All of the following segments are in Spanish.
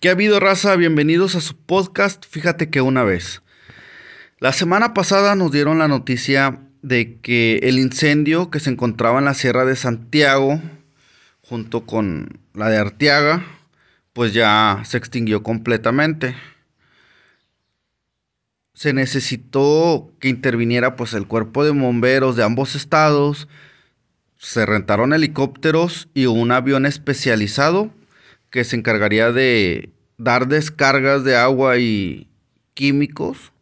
¿Qué ha habido, raza? Bienvenidos a su podcast. Fíjate que una vez. La semana pasada nos dieron la noticia de que el incendio que se encontraba en la Sierra de Santiago, junto con la de Arteaga, pues ya se extinguió completamente. Se necesitó que interviniera pues el cuerpo de bomberos de ambos estados. Se rentaron helicópteros y un avión especializado que se encargaría de dar descargas de agua y químicos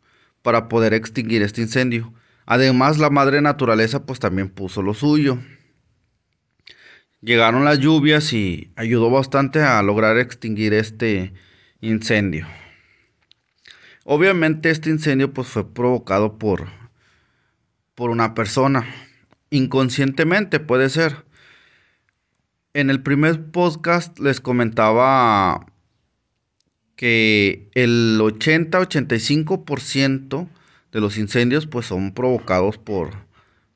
para poder extinguir este incendio. Además, la madre naturaleza pues también puso lo suyo. Llegaron las lluvias y ayudó bastante a lograr extinguir este incendio. Obviamente este incendio pues fue provocado por por una persona inconscientemente puede ser. En el primer podcast les comentaba que el 80-85% de los incendios pues son provocados por,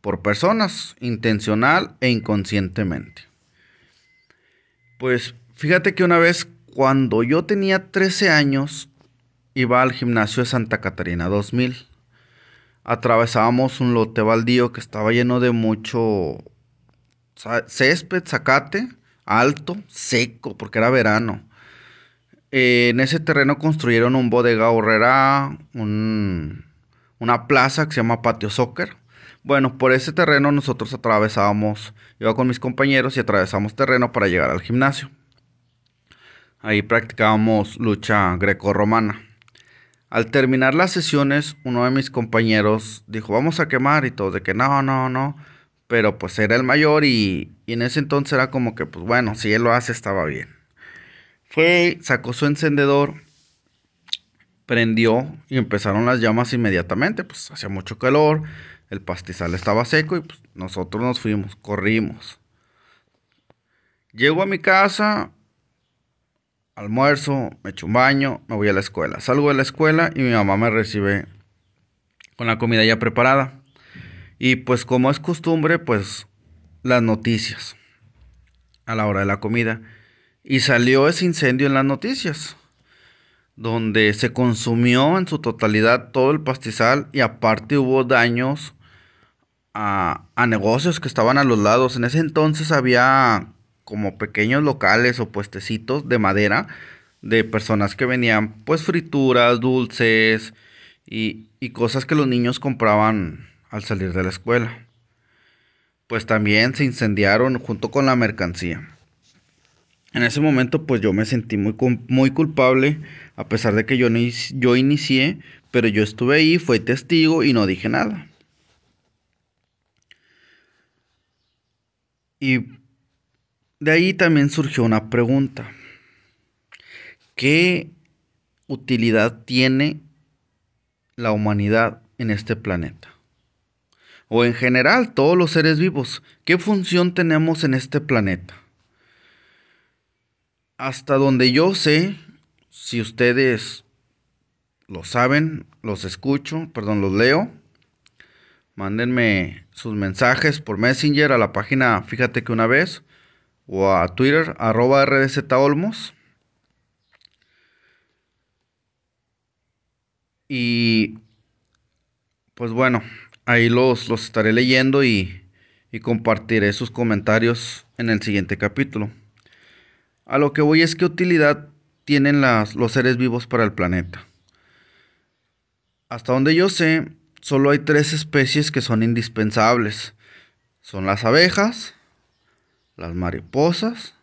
por personas, intencional e inconscientemente. Pues fíjate que una vez cuando yo tenía 13 años iba al gimnasio de Santa Catarina 2000. Atravesábamos un lote baldío que estaba lleno de mucho césped, zacate, alto, seco, porque era verano. Eh, en ese terreno construyeron un bodega horrera, una plaza que se llama Patio Soccer. Bueno, por ese terreno nosotros atravesábamos, iba con mis compañeros y atravesamos terreno para llegar al gimnasio. Ahí practicábamos lucha greco-romana. Al terminar las sesiones, uno de mis compañeros dijo, vamos a quemar y todos de que no, no, no pero pues era el mayor y, en ese entonces era como que, pues bueno, si él lo hace estaba bien. Fue, sacó su encendedor, prendió y empezaron las llamas inmediatamente, pues hacía mucho calor, el pastizal estaba seco y pues nosotros nos fuimos, corrimos. Llego a mi casa, almuerzo, me echo un baño, me voy a la escuela. Salgo de la escuela y mi mamá me recibe con la comida ya preparada. Y pues como es costumbre, pues las noticias a la hora de la comida. Y salió ese incendio en las noticias, donde se consumió en su totalidad todo el pastizal y aparte hubo daños a, a negocios que estaban a los lados. En ese entonces había como pequeños locales o puestecitos de madera de personas que venían pues frituras, dulces y, y cosas que los niños compraban al salir de la escuela. Pues también se incendiaron junto con la mercancía. En ese momento pues yo me sentí muy, muy culpable, a pesar de que yo, yo inicié, pero yo estuve ahí, fui testigo y no dije nada. Y de ahí también surgió una pregunta. ¿Qué utilidad tiene la humanidad en este planeta? O en general todos los seres vivos, ¿qué función tenemos en este planeta? Hasta donde yo sé, si ustedes lo saben, los escucho, perdón, los leo, mándenme sus mensajes por Messenger a la página Fíjate que una vez o a Twitter arroba. Y pues bueno, Ahí los, los estaré leyendo y, y compartiré sus comentarios en el siguiente capítulo. A lo que voy es qué utilidad tienen las, los seres vivos para el planeta. Hasta donde yo sé, solo hay tres especies que son indispensables. Son las abejas, las mariposas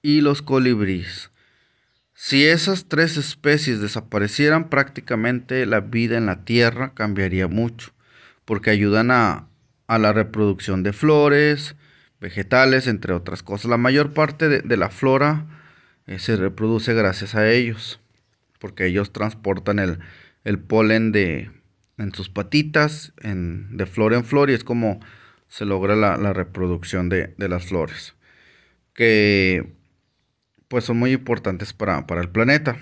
y los colibríes. Si esas tres especies desaparecieran, prácticamente la vida en la Tierra cambiaría mucho porque ayudan a, la reproducción de flores, vegetales, entre otras cosas. La mayor parte de, la flora eh, se reproduce gracias a ellos, porque ellos transportan el, polen de, en sus patitas, de flor en flor, y es como se logra la, reproducción de, las flores, que pues son muy importantes para, para el planeta.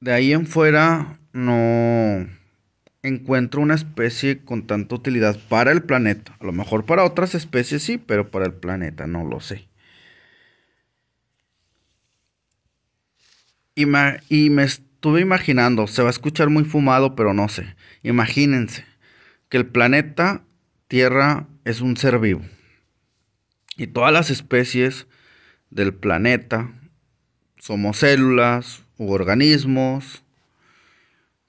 De ahí en fuera, no encuentro una especie con tanta utilidad para el planeta. A lo mejor para otras especies sí, pero para el planeta no lo sé. Y me, y me estuve imaginando, se va a escuchar muy fumado, pero no sé. Imagínense que el planeta Tierra es un ser vivo. Y todas las especies del planeta somos células u organismos,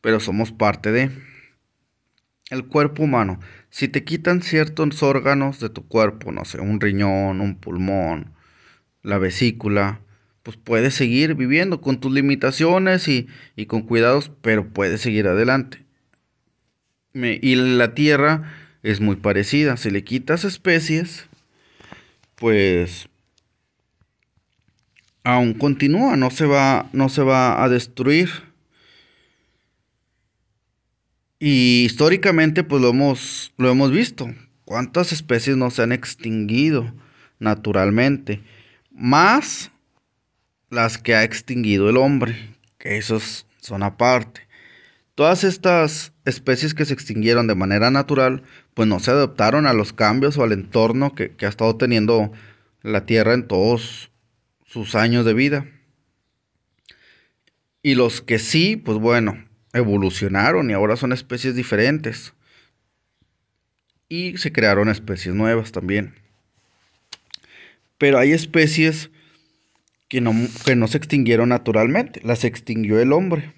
pero somos parte de el cuerpo humano. Si te quitan ciertos órganos de tu cuerpo, no sé, un riñón, un pulmón, la vesícula, pues puedes seguir viviendo con tus limitaciones y, con cuidados, pero puedes seguir adelante. y la Tierra es muy parecida. Si le quitas especies, pues aún continúa, no se va, no se va a destruir. Y históricamente, pues lo hemos, lo hemos visto. ¿Cuántas especies no se han extinguido naturalmente? Más las que ha extinguido el hombre, que esos son aparte. Todas estas especies que se extinguieron de manera natural, pues no se adaptaron a los cambios o al entorno que, ha estado teniendo la Tierra en todos sus años de vida. Y los que sí, pues bueno, evolucionaron y ahora son especies diferentes. Y se crearon especies nuevas también. Pero hay especies que no, que no se extinguieron naturalmente, las extinguió el hombre.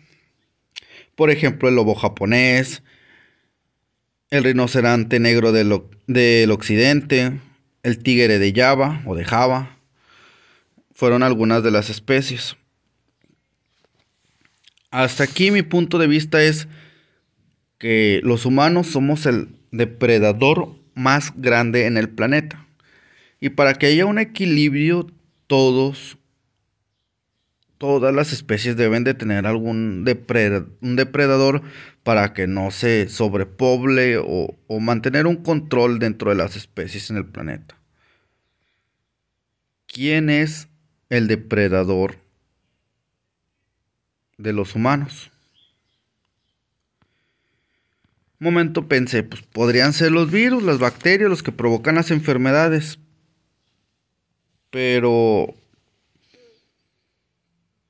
Por ejemplo, el lobo japonés, el rinoceronte negro del, del occidente, el tigre de Java o de Java, fueron algunas de las especies. Hasta aquí mi punto de vista es que los humanos somos el depredador más grande en el planeta. Y para que haya un equilibrio, todos todas las especies deben de tener algún un depredador para que no se sobrepoble o, o mantener un control dentro de las especies en el planeta. ¿Quién es el depredador de los humanos? Un momento pensé, pues podrían ser los virus, las bacterias, los que provocan las enfermedades. Pero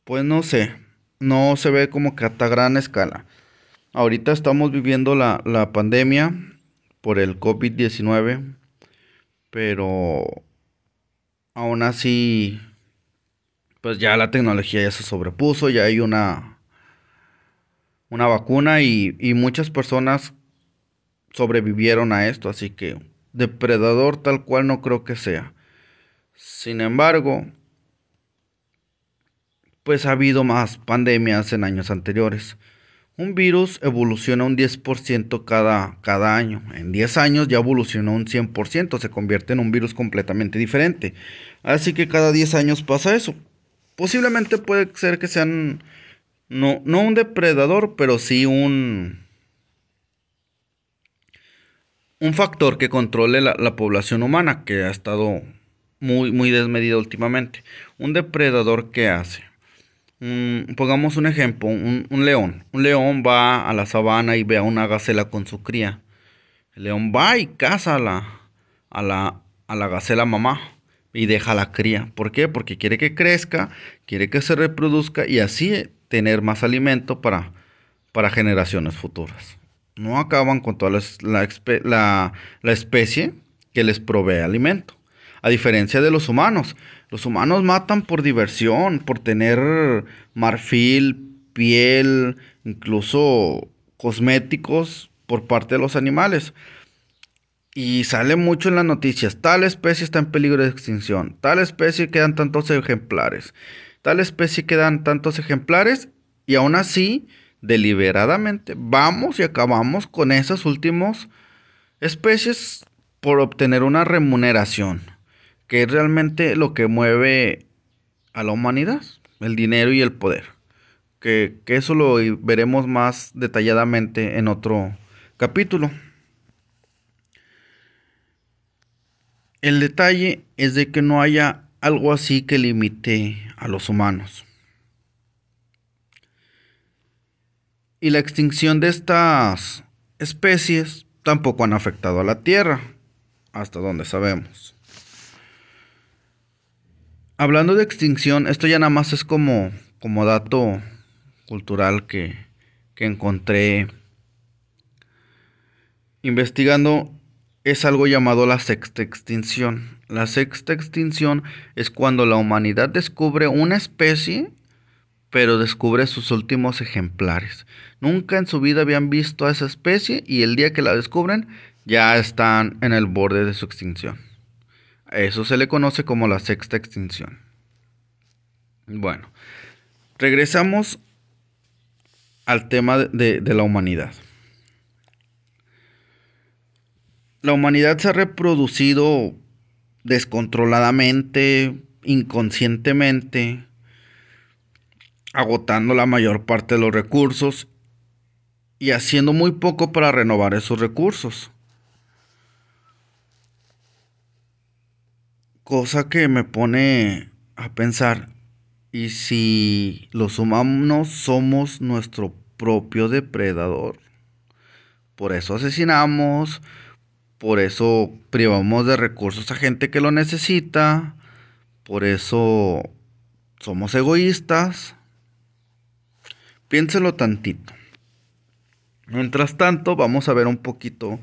pues no sé, no se ve como que a gran escala. Ahorita estamos viviendo la, pandemia por el COVID-19, pero aún así, pues ya la tecnología ya se sobrepuso, ya hay una, una vacuna y, y muchas personas sobrevivieron a esto, así que depredador tal cual no creo que sea. Sin embargo, pues ha habido más pandemias en años anteriores. Un virus evoluciona un 10% cada, cada año. En 10 años ya evolucionó un 100%, se convierte en un virus completamente diferente. Así que cada 10 años pasa eso. Posiblemente puede ser que sean, no, no un depredador, pero sí un, un factor que controle la, la población humana, que ha estado muy, muy desmedida últimamente. Un depredador que hace pongamos un ejemplo, un, león. Un león va a la sabana y ve a una gacela con su cría. El león va y caza la, a la, a la gacela mamá y deja la cría. ¿Por qué? Porque quiere que crezca, quiere que se reproduzca y así tener más alimento para, para generaciones futuras. No acaban con toda la, la, la especie que les provee alimento. A diferencia de los humanos, los humanos matan por diversión, por tener marfil, piel, incluso cosméticos por parte de los animales. Y sale mucho en las noticias, tal especie está en peligro de extinción, tal especie quedan tantos ejemplares, tal especie quedan tantos ejemplares y aún así, deliberadamente, vamos y acabamos con esas últimas especies por obtener una remuneración que es realmente lo que mueve a la humanidad, el dinero y el poder. Que, que eso lo veremos más detalladamente en otro capítulo. El detalle es de que no haya algo así que limite a los humanos. Y la extinción de estas especies tampoco han afectado a la Tierra, hasta donde sabemos hablando de extinción, esto ya nada más es como, como dato cultural que, que encontré investigando es algo llamado la sexta extinción. La sexta extinción es cuando la humanidad descubre una especie, pero descubre sus últimos ejemplares. Nunca en su vida habían visto a esa especie y el día que la descubren ya están en el borde de su extinción. Eso se le conoce como la sexta extinción. Bueno, regresamos al tema de, de la humanidad. La humanidad se ha reproducido descontroladamente, inconscientemente, agotando la mayor parte de los recursos y haciendo muy poco para renovar esos recursos. Cosa que me pone a pensar, ¿y si los humanos somos nuestro propio depredador? Por eso asesinamos, por eso privamos de recursos a gente que lo necesita. Por eso somos egoístas. Piénselo tantito. Mientras tanto, vamos a ver un poquito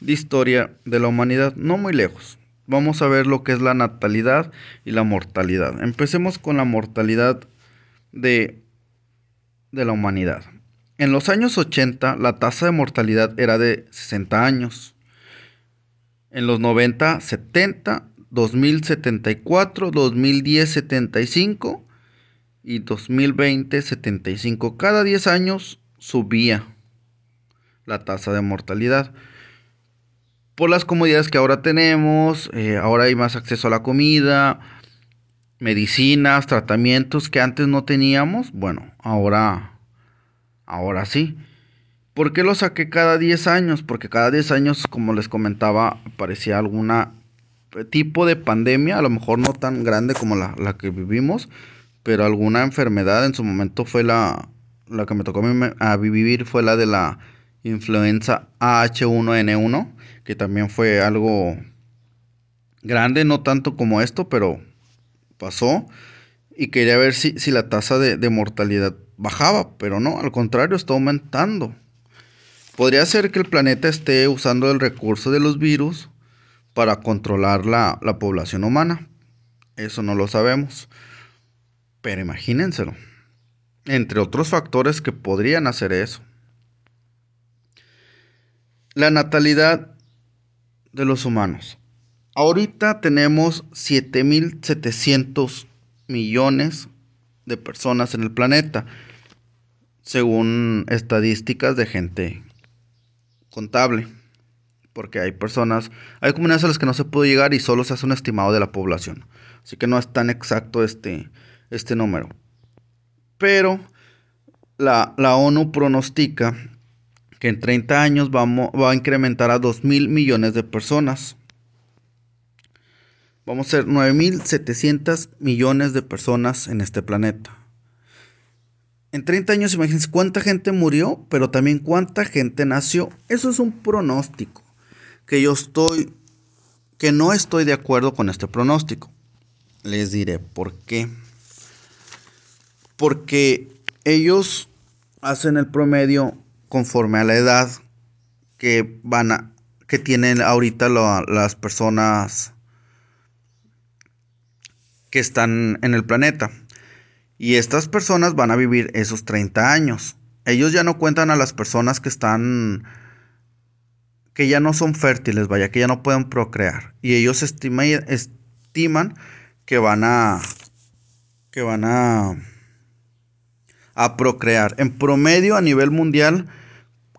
de historia de la humanidad, no muy lejos. Vamos a ver lo que es la natalidad y la mortalidad. Empecemos con la mortalidad de, de la humanidad. En los años 80, la tasa de mortalidad era de 60 años en los 90, 70, 2074, 2010, 75 y 2020, 75. Cada 10 años subía la tasa de mortalidad. Por las comodidades que ahora tenemos, eh, ahora hay más acceso a la comida, medicinas, tratamientos que antes no teníamos. Bueno, ahora, ahora sí. ¿Por qué lo saqué cada 10 años? Porque cada 10 años, como les comentaba, aparecía alguna tipo de pandemia, a lo mejor no tan grande como la, que vivimos, pero alguna enfermedad en su momento fue la, la que me tocó a, vivir fue la de la influenza H1N1, que también fue algo grande, no tanto como esto, pero pasó. Y quería ver si, si la tasa de, de mortalidad bajaba, pero no, al contrario, está aumentando. Podría ser que el planeta esté usando el recurso de los virus para controlar la, población humana. Eso no lo sabemos. Pero imagínenselo. Entre otros factores que podrían hacer eso. La natalidad de los humanos. Ahorita tenemos 7.700 millones de personas en el planeta, según estadísticas de gente contable. Porque hay personas, hay comunidades a las que no se puede llegar y solo se hace un estimado de la población. Así que no es tan exacto este, este número. Pero la, ONU pronostica que en 30 años vamos, va a incrementar a 2 mil millones de personas. Vamos a ser 9.700 millones de personas en este planeta. En 30 años, imagínense cuánta gente murió, pero también cuánta gente nació. Eso es un pronóstico que yo estoy, que no estoy de acuerdo con este pronóstico. Les diré por qué. Porque ellos hacen el promedio conforme a la edad que van a, que tienen ahorita las personas que están en el planeta. Y estas personas van a vivir esos 30 años. Ellos ya no cuentan a las personas que están que ya no son fértiles, vaya, que ya no pueden procrear. Y ellos estiman que van a que van a a procrear. En promedio a nivel mundial,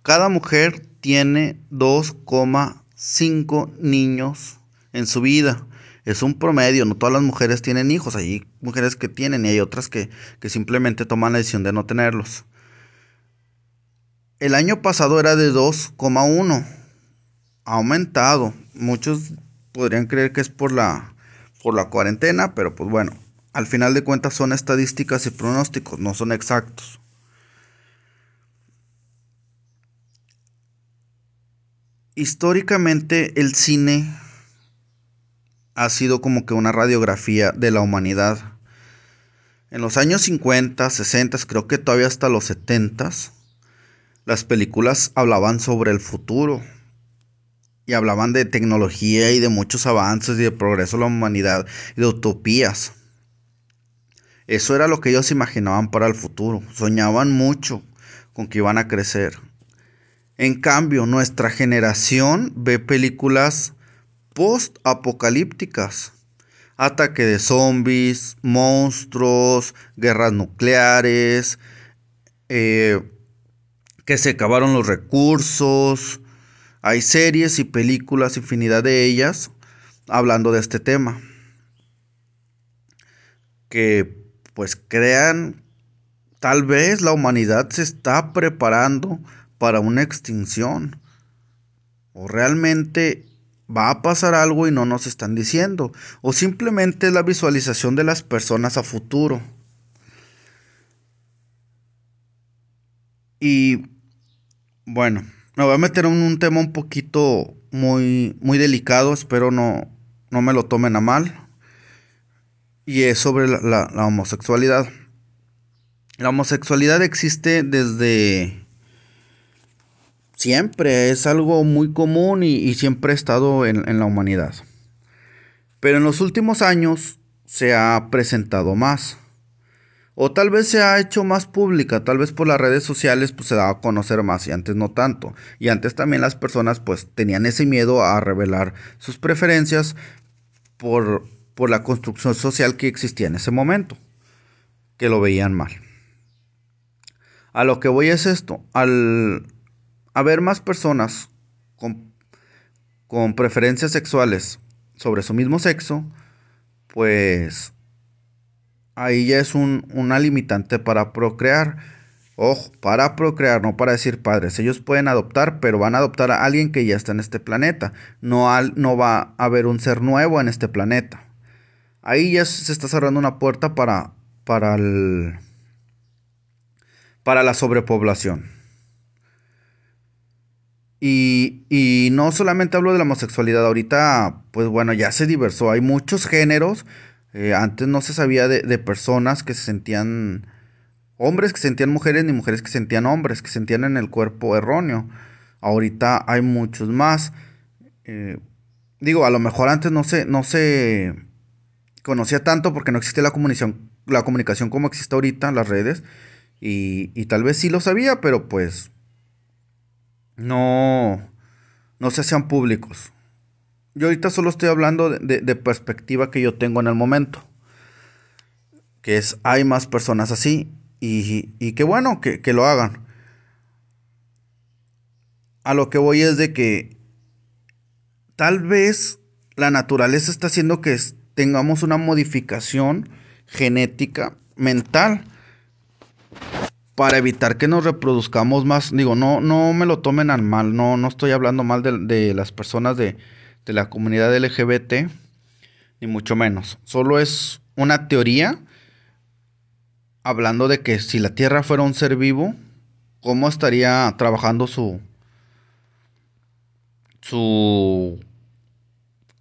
cada mujer tiene 2,5 niños en su vida es un promedio, no todas las mujeres tienen hijos, hay mujeres que tienen y hay otras que, simplemente toman la decisión de no tenerlos. El año pasado era de 2,1, ha aumentado. Muchos podrían creer que es por la, por la cuarentena, pero pues bueno, al final de cuentas son estadísticas y pronósticos, no son exactos. Históricamente el cine ha sido como que una radiografía de la humanidad. En los años 50, 60, creo que todavía hasta los 70, las películas hablaban sobre el futuro. Y hablaban de tecnología y de muchos avances y de progreso de la humanidad y de utopías. Eso era lo que ellos imaginaban para el futuro. Soñaban mucho con que iban a crecer. En cambio, nuestra generación ve películas post-apocalípticas. Ataque de zombies, monstruos, guerras nucleares, eh, que se acabaron los recursos. Hay series y películas, infinidad de ellas, hablando de este tema. Que pues crean, tal vez la humanidad se está preparando para una extinción. O realmente va a pasar algo y no nos están diciendo. O simplemente es la visualización de las personas a futuro. Y bueno, me voy a meter en un tema un poquito muy, muy delicado. Espero no, no me lo tomen a mal y es sobre la, homosexualidad. La homosexualidad existe desde siempre, es algo muy común y, siempre ha estado en, en, la humanidad. Pero en los últimos años se ha presentado más. O tal vez se ha hecho más pública, tal vez por las redes sociales pues se da a conocer más y antes no tanto. Y antes también las personas pues tenían ese miedo a revelar sus preferencias por por la construcción social que existía en ese momento, que lo veían mal. A lo que voy es esto, al haber más personas con, preferencias sexuales sobre su mismo sexo, pues ahí ya es un, una limitante para procrear. Ojo, para procrear, no para decir padres. Ellos pueden adoptar, pero van a adoptar a alguien que ya está en este planeta. No, va a haber un ser nuevo en este planeta. Ahí ya se está cerrando una puerta para, para la sobrepoblación. Y, y, no solamente hablo de la homosexualidad, ahorita, pues bueno, ya se diversó. Hay muchos géneros. Eh, antes no se sabía de, personas que se sentían hombres que sentían mujeres ni mujeres que sentían hombres, que sentían en el cuerpo erróneo. Ahorita hay muchos más. Eh, digo, a lo mejor antes no se, no se conocía tanto porque no existía la comunicación, la comunicación como existe ahorita, las redes. Y, tal vez sí lo sabía, pero pues no, no se hacían públicos. Yo ahorita solo estoy hablando de, perspectiva que yo tengo en el momento. Que es, hay más personas así y, y qué bueno que, que lo hagan. A lo que voy es de que tal vez la naturaleza está haciendo que tengamos una modificación genética mental para evitar que nos reproduzcamos más. Digo, no, no me lo tomen al mal, no, no estoy hablando mal de, las personas de, de, la comunidad LGBT, ni mucho menos. Solo es una teoría hablando de que si la Tierra fuera un ser vivo, ¿cómo estaría trabajando su, su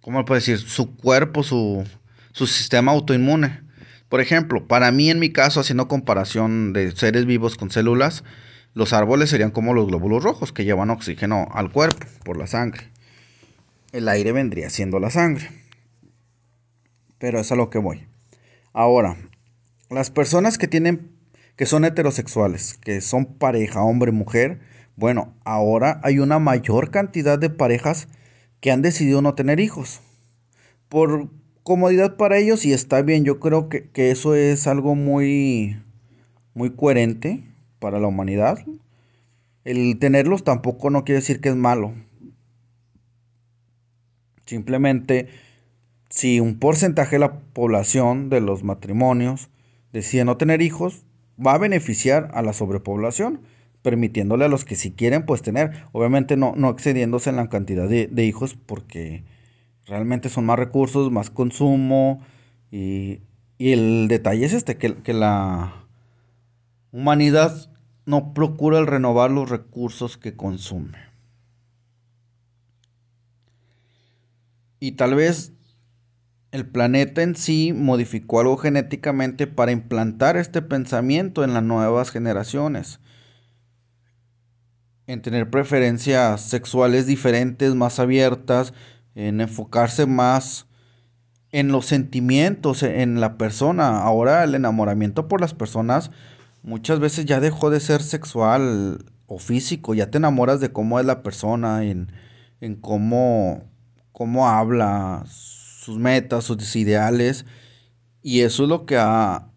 ¿cómo puedo decir? Su cuerpo, su, su sistema autoinmune. Por ejemplo, para mí en mi caso, haciendo comparación de seres vivos con células, los árboles serían como los glóbulos rojos que llevan oxígeno al cuerpo por la sangre. El aire vendría siendo la sangre. Pero es a lo que voy. Ahora, las personas que tienen que son heterosexuales, que son pareja hombre-mujer, bueno, ahora hay una mayor cantidad de parejas que han decidido no tener hijos. Por comodidad para ellos y está bien, yo creo que, eso es algo muy, muy coherente para la humanidad. El tenerlos tampoco no quiere decir que es malo. Simplemente, si un porcentaje de la población de los matrimonios decide no tener hijos, va a beneficiar a la sobrepoblación permitiéndole a los que si quieren pues tener, obviamente no, no excediéndose en la cantidad de, hijos porque realmente son más recursos, más consumo y, el detalle es este, que, que la humanidad no procura el renovar los recursos que consume. Y tal vez el planeta en sí modificó algo genéticamente para implantar este pensamiento en las nuevas generaciones. En tener preferencias sexuales diferentes, más abiertas, en enfocarse más en los sentimientos, en la persona. Ahora el enamoramiento por las personas muchas veces ya dejó de ser sexual o físico, ya te enamoras de cómo es la persona, en, en cómo, cómo habla, sus metas, sus ideales. Y eso es lo que ha,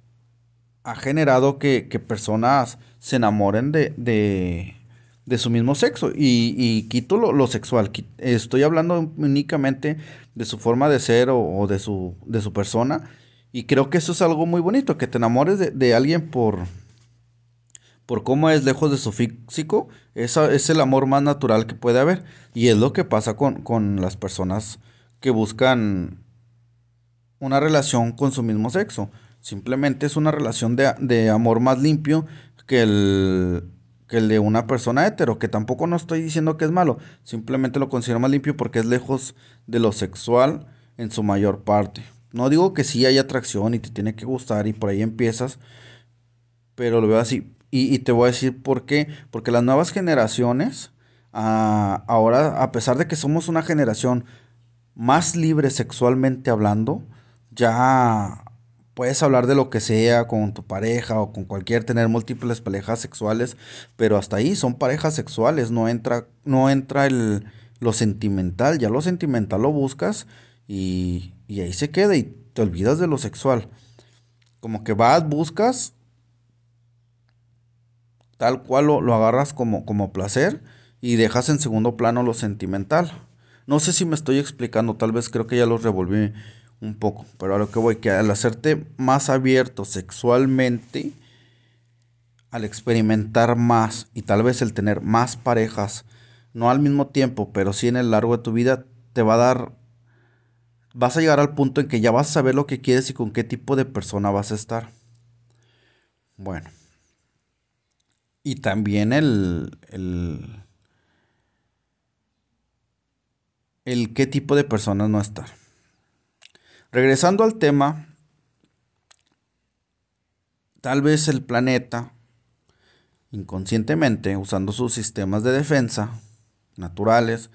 ha generado que, personas se enamoren de, de, su mismo sexo. Y, y quito lo, sexual. Estoy hablando únicamente de su forma de ser o, de, su, de su persona. Y creo que eso es algo muy bonito, que te enamores de, de alguien por, por cómo es lejos de su físico, esa es el amor más natural que puede haber. Y es lo que pasa con, las personas que buscan una relación con su mismo sexo. Simplemente es una relación de, amor más limpio que el, que el de una persona hetero, que tampoco no estoy diciendo que es malo, simplemente lo considero más limpio porque es lejos de lo sexual en su mayor parte. No digo que sí hay atracción y te tiene que gustar y por ahí empiezas, pero lo veo así. Y, te voy a decir por qué. Porque las nuevas generaciones, ah, ahora, a pesar de que somos una generación más libre sexualmente hablando, ya puedes hablar de lo que sea con tu pareja o con cualquier, tener múltiples parejas sexuales, pero hasta ahí son parejas sexuales, no entra, no entra el, lo sentimental, ya lo sentimental lo buscas y, y ahí se queda y te olvidas de lo sexual. Como que vas, buscas tal cual lo, agarras como, como placer y dejas en segundo plano lo sentimental. No sé si me estoy explicando, tal vez creo que ya lo revolví un poco, pero a lo que voy, que al hacerte más abierto sexualmente, al experimentar más y tal vez el tener más parejas, no al mismo tiempo, pero sí en el largo de tu vida, te va a dar, vas a llegar al punto en que ya vas a saber lo que quieres y con qué tipo de persona vas a estar. Bueno. Y también el, el, el qué tipo de personas no estar. Regresando al tema, tal vez el planeta, inconscientemente, usando sus sistemas de defensa naturales,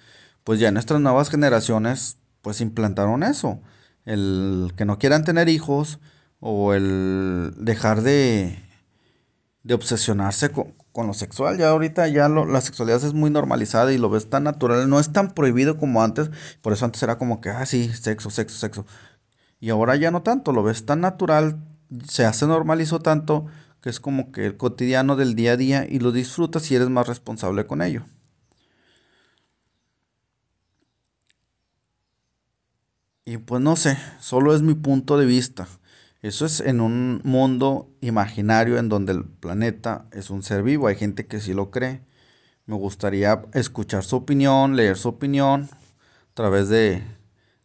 pues ya nuestras nuevas generaciones, pues implantaron eso. El que no quieran tener hijos o el dejar de, de obsesionarse con, lo sexual. Ya ahorita ya la sexualidad es muy normalizada y lo ves tan natural. No es tan prohibido como antes. Por eso antes era como que, ah, sí, sexo, sexo, sexo. Y ahora ya no tanto. Lo ves tan natural. Se hace normalizó tanto que es como que el cotidiano del día a día y lo disfrutas y eres más responsable con ello. Y pues no sé, solo es mi punto de vista. Eso es en un mundo imaginario en donde el planeta es un ser vivo. Hay gente que sí lo cree. Me gustaría escuchar su opinión, leer su opinión a través de,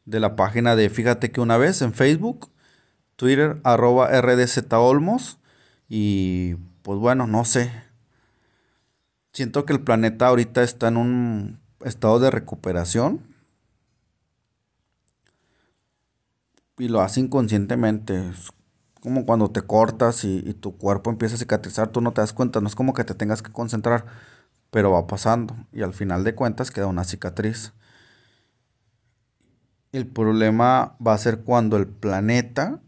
la página de Fíjate que una vez en Facebook, Twitter, arroba rdzolmos. Y pues bueno, no sé. Siento que el planeta ahorita está en un estado de recuperación. y lo hace inconscientemente. Es como cuando te cortas y, tu cuerpo empieza a cicatrizar, tú no te das cuenta, no es como que te tengas que concentrar, pero va pasando y al final de cuentas queda una cicatriz. El problema va a ser cuando el planeta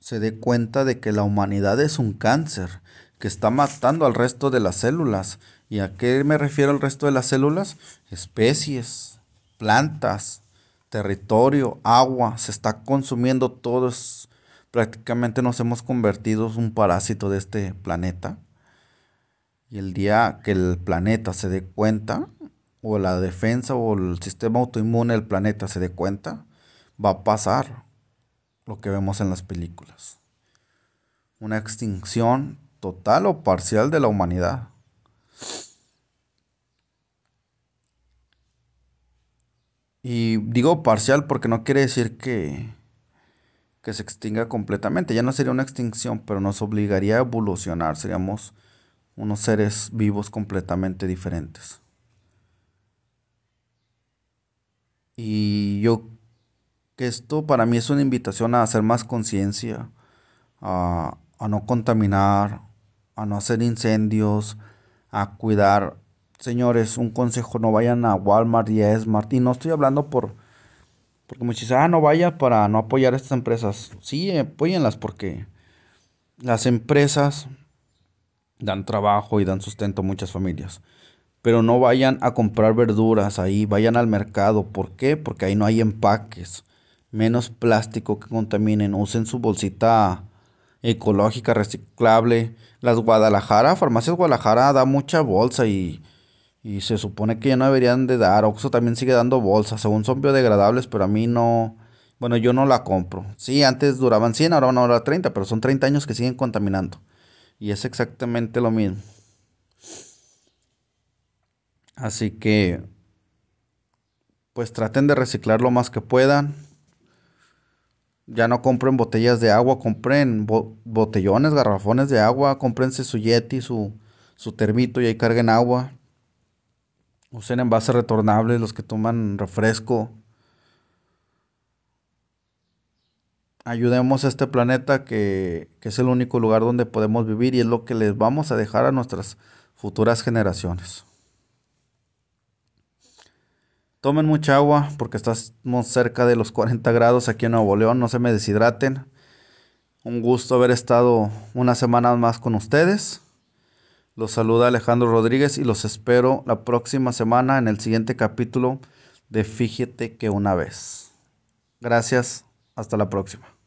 se dé cuenta de que la humanidad es un cáncer que está matando al resto de las células. ¿Y a qué me refiero al resto de las células? Especies, plantas, territorio, agua, se está consumiendo todo. prácticamente nos hemos convertido en un parásito de este planeta. Y el día que el planeta se dé cuenta, o la defensa o el sistema autoinmune del planeta se dé cuenta, va a pasar lo que vemos en las películas. Una extinción total o parcial de la humanidad. Y digo parcial porque no quiere decir que, que se extinga completamente. Ya no sería una extinción, pero nos obligaría a evolucionar. Seríamos unos seres vivos completamente diferentes. Y yo que esto para mí es una invitación a hacer más conciencia, a, a no contaminar, a no hacer incendios, a cuidar. Señores, un consejo, no vayan a Walmart y a Smart. Y no estoy hablando por... Porque muchos ah, no vaya para no apoyar a estas empresas. Sí, apóyenlas porque las empresas dan trabajo y dan sustento a muchas familias. Pero no vayan a comprar verduras ahí, vayan al mercado. ¿Por qué? Porque ahí no hay empaques. Menos plástico que contaminen. Usen su bolsita ecológica, reciclable. Las Guadalajara, Farmacias Guadalajara da mucha bolsa y, y se supone que ya no deberían de dar. Oxxo también sigue dando bolsas, según son biodegradables, pero a mí no, bueno, yo no la compro. Sí, antes duraban 100, ahora van a durar 30, pero son 30 años que siguen contaminando. Y es exactamente lo mismo. Así que, pues traten de reciclar lo más que puedan. Ya no compren botellas de agua, compren botellones, garrafones de agua, cómprense su Yeti, su, su termito y ahí carguen agua. Usen envases retornables los que toman refresco. Ayudemos a este planeta que, que es el único lugar donde podemos vivir y es lo que les vamos a dejar a nuestras futuras generaciones. Tomen mucha agua porque estamos cerca de los 40 grados aquí en Nuevo León. No se me deshidraten. Un gusto haber estado una semana más con ustedes. Los saluda Alejandro Rodríguez y los espero la próxima semana en el siguiente capítulo de Fíjate que una vez. Gracias. Hasta la próxima.